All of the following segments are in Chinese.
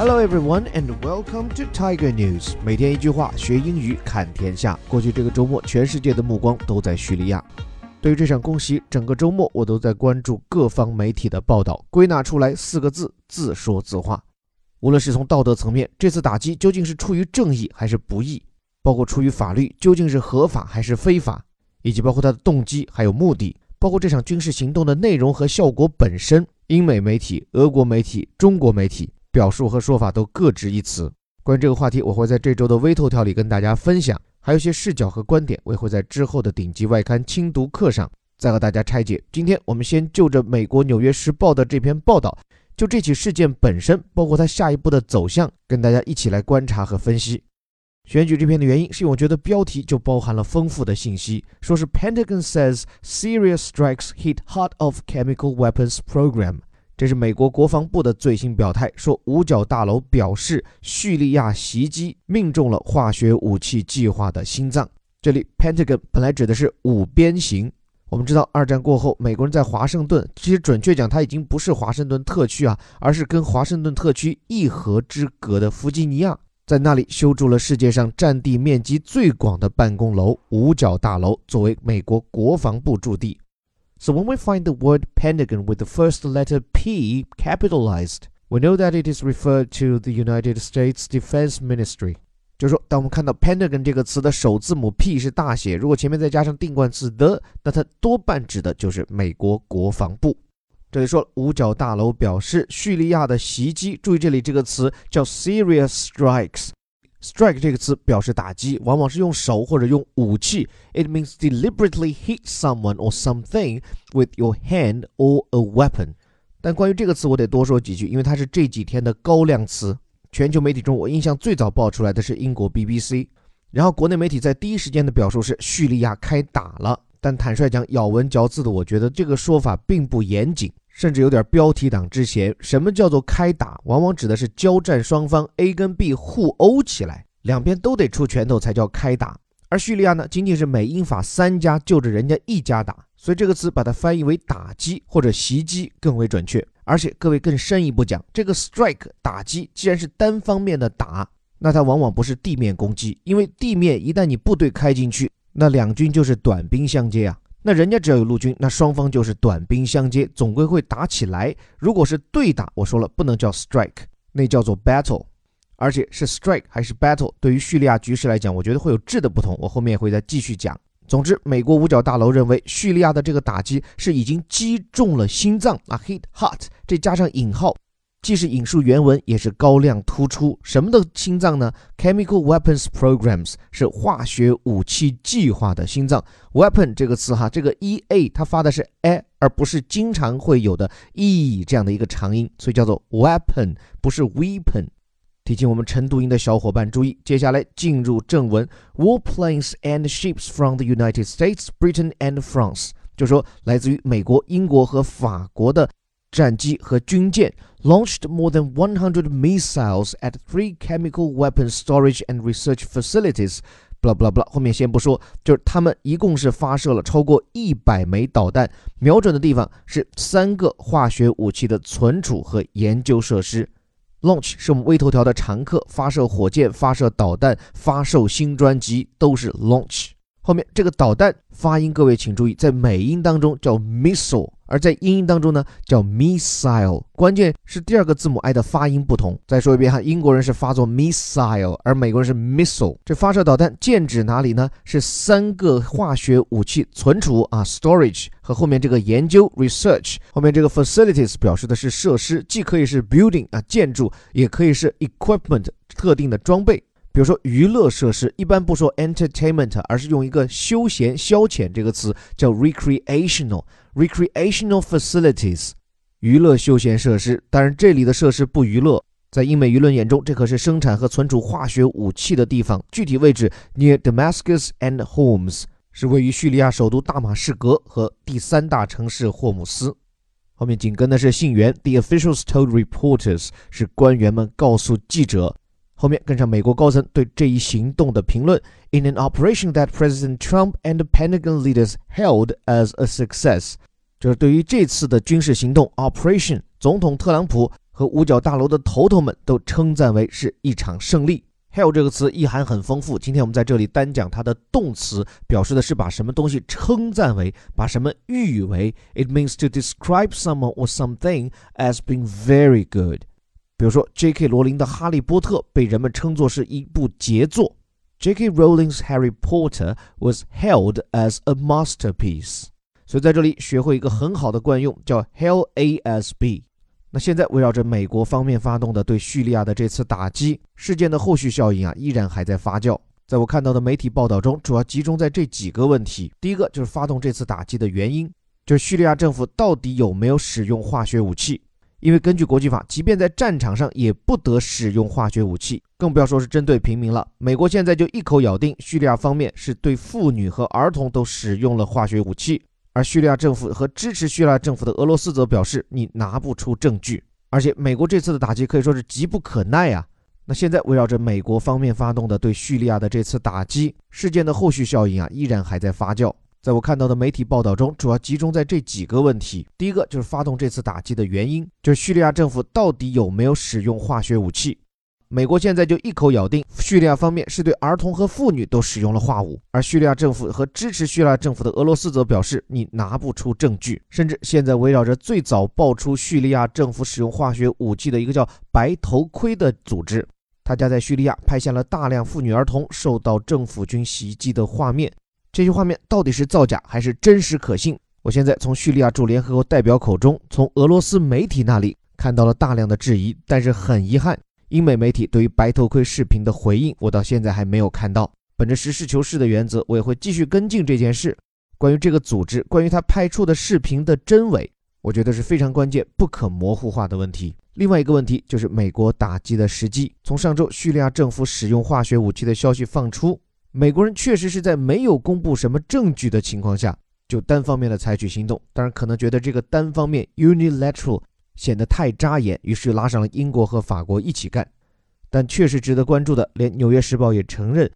Hello everyone and welcome to Tiger News。每天一句话，学英语看天下。过去这个周末，全世界的目光都在叙利亚。对于这场攻袭，整个周末我都在关注各方媒体的报道，归纳出来四个字：自说自话。无论是从道德层面，这次打击究竟是出于正义还是不义，包括出于法律究竟是合法还是非法，以及包括它的动机还有目的，包括这场军事行动的内容和效果本身，英美媒体、俄国媒体、中国媒体表述和说法都各执一词。关于这个话题，我会在这周的微头条里跟大家分享。还有一些视角和观点，我也会在之后的顶级外刊精读课上再和大家拆解。今天我们先就着美国《纽约时报》的这篇报道，就这起事件本身，包括它下一步的走向，跟大家一起来观察和分析。选举这篇的原因，是因为我觉得标题就包含了丰富的信息，说是 Pentagon says serious strikes hit heart of chemical weapons program。这是美国国防部的最新表态，说五角大楼表示叙利亚袭击命中了化学武器计划的心脏。这里 Pentagon 本来指的是五边形。我们知道二战过后，美国人在华盛顿，其实准确讲，它已经不是华盛顿特区啊，而是跟华盛顿特区一河之隔的弗吉尼亚，在那里修筑了世界上占地面积最广的办公楼五角大楼，作为美国国防部驻地。So when we find the word Pentagon with the first letter P capitalized, we know that it is referred to the United States Defense Ministry. 就是说，当我们看到 Pentagon 这个词的首字母 P 是大写，如果前面再加上定冠词 the，那它多半指的就是美国国防部。这里说五角大楼表示叙利亚的袭击，注意这里这个词叫 serious strikes。Strike 这个词表示打击，往往是用手或者用武器。It means deliberately hit someone or something with your hand or a weapon。但关于这个词，我得多说几句，因为它是这几天的高亮词。全球媒体中，我印象最早爆出来的是英国 BBC，然后国内媒体在第一时间的表述是叙利亚开打了。但坦率讲，咬文嚼字的，我觉得这个说法并不严谨。甚至有点标题党之嫌。什么叫做开打？往往指的是交战双方 A 跟 B 互殴起来，两边都得出拳头才叫开打。而叙利亚呢，仅仅是美英法三家就着人家一家打，所以这个词把它翻译为打击或者袭击更为准确。而且各位更深一步讲，这个 strike 打击既然是单方面的打，那它往往不是地面攻击，因为地面一旦你部队开进去，那两军就是短兵相接啊。那人家只要有陆军，那双方就是短兵相接，总归会打起来。如果是对打，我说了不能叫 strike，那叫做 battle，而且是 strike 还是 battle，对于叙利亚局势来讲，我觉得会有质的不同。我后面会再继续讲。总之，美国五角大楼认为叙利亚的这个打击是已经击中了心脏啊，hit heart，这加上引号。既是引述原文，也是高亮突出。什么的心脏呢？Chemical weapons programs 是化学武器计划的心脏。Weapon 这个词哈，这个 e a 它发的是 a，而不是经常会有的 e 这样的一个长音，所以叫做 weapon，不是 weapon。提醒我们晨读营的小伙伴注意，接下来进入正文。Warplanes and ships from the United States, Britain and France，就说来自于美国、英国和法国的。战机和军舰 launched more than 100 missiles at three chemical weapons storage and research facilities. blah blah blah，后面先不说，就是他们一共是发射了超过一百枚导弹，瞄准的地方是三个化学武器的存储和研究设施。Launch 是我们微头条的常客，发射火箭、发射导弹、发售新专辑都是 launch。后面这个导弹发音，各位请注意，在美音当中叫 missile。而在英音当中呢，叫 missile，关键是第二个字母 i 的发音不同。再说一遍哈，英国人是发作 missile，而美国人是 missile。这发射导弹剑指哪里呢？是三个化学武器存储啊，storage 和后面这个研究 research，后面这个 facilities 表示的是设施，既可以是 building 啊建筑，也可以是 equipment 特定的装备。比如说娱乐设施，一般不说 entertainment，而是用一个休闲消遣这个词，叫 recreational recreational facilities，娱乐休闲设施。当然，这里的设施不娱乐，在英美舆论眼中，这可是生产和存储化学武器的地方。具体位置 near Damascus and Homs，是位于叙利亚首都大马士革和第三大城市霍姆斯。后面紧跟的是信源，The officials told reporters，是官员们告诉记者。后面跟上美国高层对这一行动的评论：In an operation that President Trump and the Pentagon leaders held as a success，就是对于这次的军事行动 operation，总统特朗普和五角大楼的头头们都称赞为是一场胜利。Hail 这个词意涵很丰富，今天我们在这里单讲它的动词，表示的是把什么东西称赞为，把什么誉为。It means to describe someone or something as being very good。比如说，J.K. 罗琳的《哈利波特》被人们称作是一部杰作。J.K. Rowling's Harry Potter was held as a masterpiece。所以在这里学会一个很好的惯用，叫 hell ASB。那现在围绕着美国方面发动的对叙利亚的这次打击事件的后续效应啊，依然还在发酵。在我看到的媒体报道中，主要集中在这几个问题：第一个就是发动这次打击的原因，就是叙利亚政府到底有没有使用化学武器？因为根据国际法，即便在战场上也不得使用化学武器，更不要说是针对平民了。美国现在就一口咬定，叙利亚方面是对妇女和儿童都使用了化学武器。而叙利亚政府和支持叙利亚政府的俄罗斯则表示，你拿不出证据，而且美国这次的打击可以说是急不可耐啊。那现在围绕着美国方面发动的对叙利亚的这次打击事件的后续效应啊，依然还在发酵。在我看到的媒体报道中，主要集中在这几个问题：第一个就是发动这次打击的原因，就是叙利亚政府到底有没有使用化学武器。美国现在就一口咬定，叙利亚方面是对儿童和妇女都使用了化武，而叙利亚政府和支持叙利亚政府的俄罗斯则表示，你拿不出证据。甚至现在围绕着最早爆出叙利亚政府使用化学武器的一个叫“白头盔”的组织，他家在叙利亚拍下了大量妇女儿童受到政府军袭击的画面。这些画面到底是造假还是真实可信？我现在从叙利亚驻联合国代表口中，从俄罗斯媒体那里看到了大量的质疑，但是很遗憾。英美媒体对于白头盔视频的回应，我到现在还没有看到。本着实事求是的原则，我也会继续跟进这件事。关于这个组织，关于他拍出的视频的真伪，我觉得是非常关键、不可模糊化的问题。另外一个问题就是美国打击的时机。从上周叙利亚政府使用化学武器的消息放出，美国人确实是在没有公布什么证据的情况下，就单方面的采取行动。当然，可能觉得这个单方面 （unilateral）。显得太扎眼，于是拉上了英国和法国一起干。但确实值得关注的，连《纽约时报》也承认，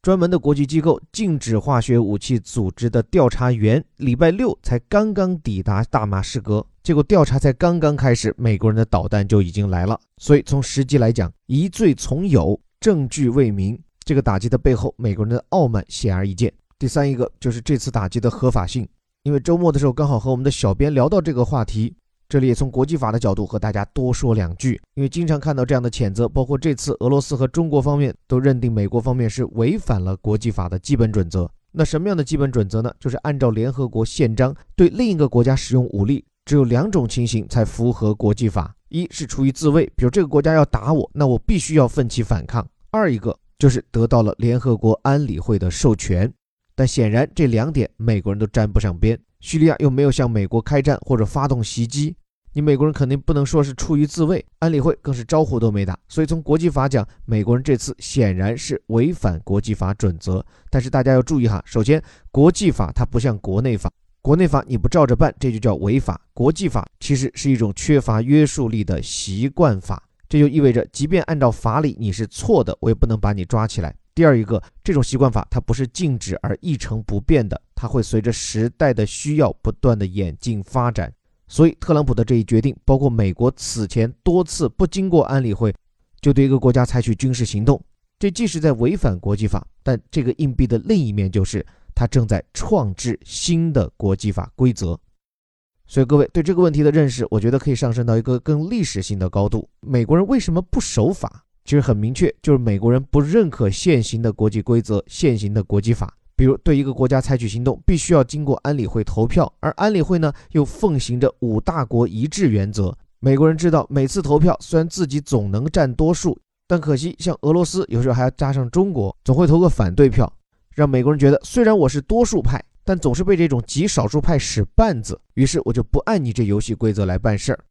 专门的国际机构禁止化学武器组织的调查员礼拜六才刚刚抵达大马士革，结果调查才刚刚开始，美国人的导弹就已经来了。所以从实际来讲，疑罪从有，证据未明，这个打击的背后，美国人的傲慢显而易见。第三一个就是这次打击的合法性，因为周末的时候刚好和我们的小编聊到这个话题。这里也从国际法的角度和大家多说两句，因为经常看到这样的谴责，包括这次俄罗斯和中国方面都认定美国方面是违反了国际法的基本准则。那什么样的基本准则呢？就是按照联合国宪章，对另一个国家使用武力，只有两种情形才符合国际法：一是出于自卫，比如这个国家要打我，那我必须要奋起反抗；二一个就是得到了联合国安理会的授权。但显然这两点美国人都沾不上边，叙利亚又没有向美国开战或者发动袭击。你美国人肯定不能说是出于自卫，安理会更是招呼都没打，所以从国际法讲，美国人这次显然是违反国际法准则。但是大家要注意哈，首先国际法它不像国内法，国内法你不照着办，这就叫违法；国际法其实是一种缺乏约束力的习惯法，这就意味着，即便按照法理你是错的，我也不能把你抓起来。第二一个，这种习惯法它不是静止而一成不变的，它会随着时代的需要不断的演进发展。所以，特朗普的这一决定，包括美国此前多次不经过安理会就对一个国家采取军事行动，这既是在违反国际法，但这个硬币的另一面就是它正在创制新的国际法规则。所以，各位对这个问题的认识，我觉得可以上升到一个更历史性的高度。美国人为什么不守法？其实很明确，就是美国人不认可现行的国际规则、现行的国际法。比如，对一个国家采取行动，必须要经过安理会投票，而安理会呢，又奉行着五大国一致原则。美国人知道，每次投票虽然自己总能占多数，但可惜像俄罗斯，有时候还要加上中国，总会投个反对票，让美国人觉得，虽然我是多数派，但总是被这种极少数派使绊子，于是我就不按你这游戏规则来办事儿。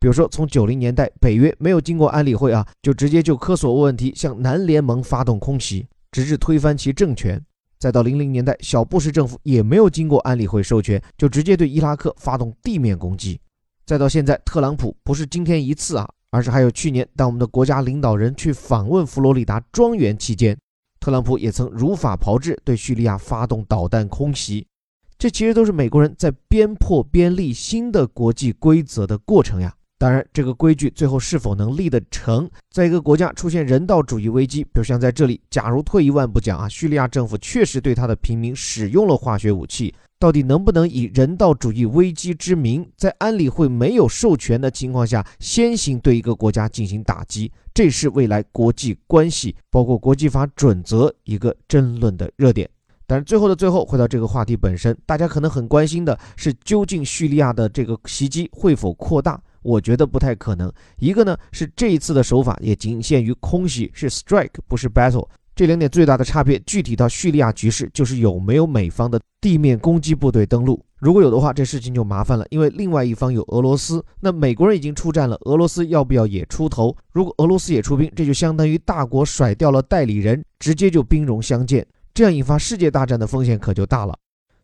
比如说，从九零年代，北约没有经过安理会啊，就直接就科索沃问题向南联盟发动空袭，直至推翻其政权。再到零零年代，小布什政府也没有经过安理会授权，就直接对伊拉克发动地面攻击。再到现在，特朗普不是今天一次啊，而是还有去年，当我们的国家领导人去访问佛罗里达庄园期间，特朗普也曾如法炮制对叙利亚发动导弹空袭。这其实都是美国人在边破边立新的国际规则的过程呀。当然，这个规矩最后是否能立得成，在一个国家出现人道主义危机，比如像在这里，假如退一万步讲啊，叙利亚政府确实对他的平民使用了化学武器，到底能不能以人道主义危机之名，在安理会没有授权的情况下，先行对一个国家进行打击？这是未来国际关系，包括国际法准则一个争论的热点。但是最后的最后，回到这个话题本身，大家可能很关心的是，究竟叙利亚的这个袭击会否扩大？我觉得不太可能。一个呢是这一次的手法也仅限于空袭，是 strike 不是 battle。这两点最大的差别，具体到叙利亚局势，就是有没有美方的地面攻击部队登陆。如果有的话，这事情就麻烦了，因为另外一方有俄罗斯，那美国人已经出战了，俄罗斯要不要也出头？如果俄罗斯也出兵，这就相当于大国甩掉了代理人，直接就兵戎相见，这样引发世界大战的风险可就大了。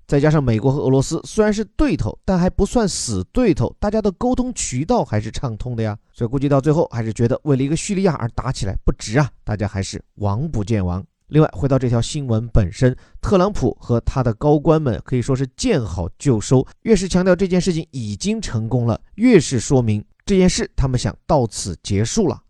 再加上美国和俄罗斯虽然是对头，但还不算死对头，大家的沟通渠道还是畅通的呀。所以估计到最后还是觉得为了一个叙利亚而打起来不值啊，大家还是王不见王。另外，回到这条新闻本身，特朗普和他的高官们可以说是见好就收，越是强调这件事情已经成功了，越是说明这件事他们想到此结束了。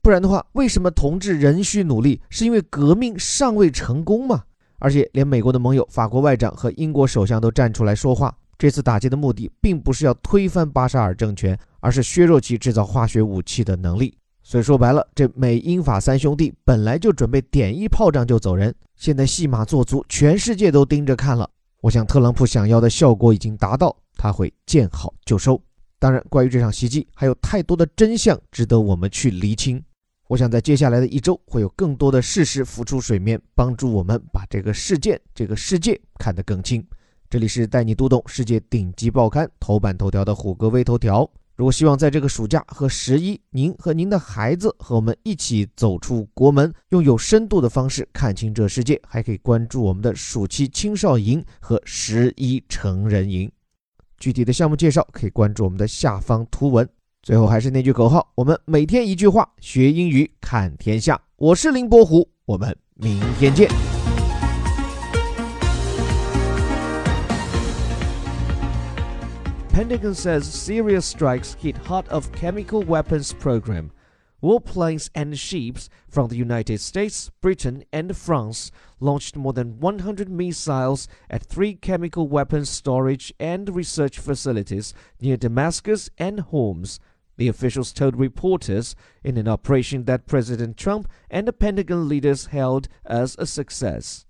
不然的话，为什么同志仍需努力？是因为革命尚未成功吗？而且，连美国的盟友法国外长和英国首相都站出来说话。这次打击的目的，并不是要推翻巴沙尔政权，而是削弱其制造化学武器的能力。所以说白了，这美英法三兄弟本来就准备点一炮仗就走人，现在戏码做足，全世界都盯着看了。我想，特朗普想要的效果已经达到，他会见好就收。当然，关于这场袭击，还有太多的真相值得我们去厘清。我想在接下来的一周会有更多的事实浮出水面，帮助我们把这个事件、这个世界看得更清。这里是带你读懂世界顶级报刊头版头条的虎哥微头条。如果希望在这个暑假和十一，您和您的孩子和我们一起走出国门，用有深度的方式看清这世界，还可以关注我们的暑期青少营和十一成人营。具体的项目介绍可以关注我们的下方图文。最后还是那句口号，我们每天一句话，学英语看天下。我是林伯虎，我们明天见。Pentagon says Syria strikes hit heart of chemical weapons program. Warplanes and ships from the United States, Britain, and France launched more than 100 missiles at three chemical weapons storage and research facilities near Damascus and Homs the officials told reporters in an operation that President Trump and the Pentagon leaders held as a success.